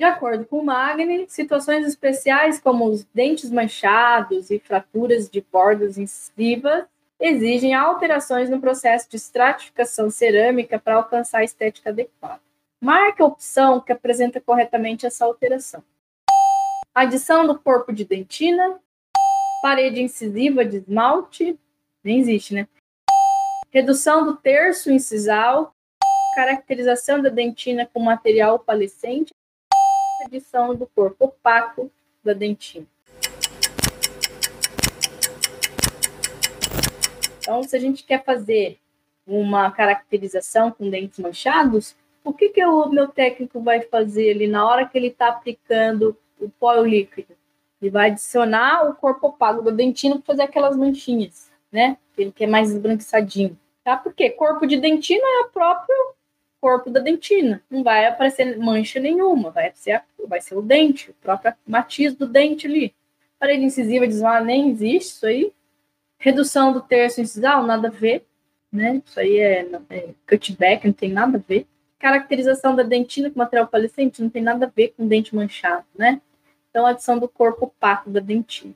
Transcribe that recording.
De acordo com Magni, situações especiais como os dentes manchados e fraturas de bordas incisivas exigem alterações no processo de estratificação cerâmica para alcançar a estética adequada. Marque a opção que apresenta corretamente essa alteração. Adição do corpo de dentina, parede incisiva de esmalte, nem existe, né? Redução do terço incisal, caracterização da dentina com material opalescente, edição do corpo opaco da dentina. Então, se a gente quer fazer uma caracterização com dentes manchados, o que, que o meu técnico vai fazer ali na hora que ele está aplicando o pó líquido? Ele vai adicionar o corpo opaco da dentina para fazer aquelas manchinhas, né? Ele quer mais esbranquiçadinho. Tá? Porque corpo de dentina é o próprio corpo da dentina. Não vai aparecer mancha nenhuma, vai ser, vai ser o dente, o próprio matiz do dente ali. Parede incisiva ah, nem existe isso aí. Redução do terço incisal, nada a ver, né? Isso aí é, é cutback, não tem nada a ver. Caracterização da dentina com material palecente não tem nada a ver com dente manchado, né? Então, adição do corpo opaco da dentina.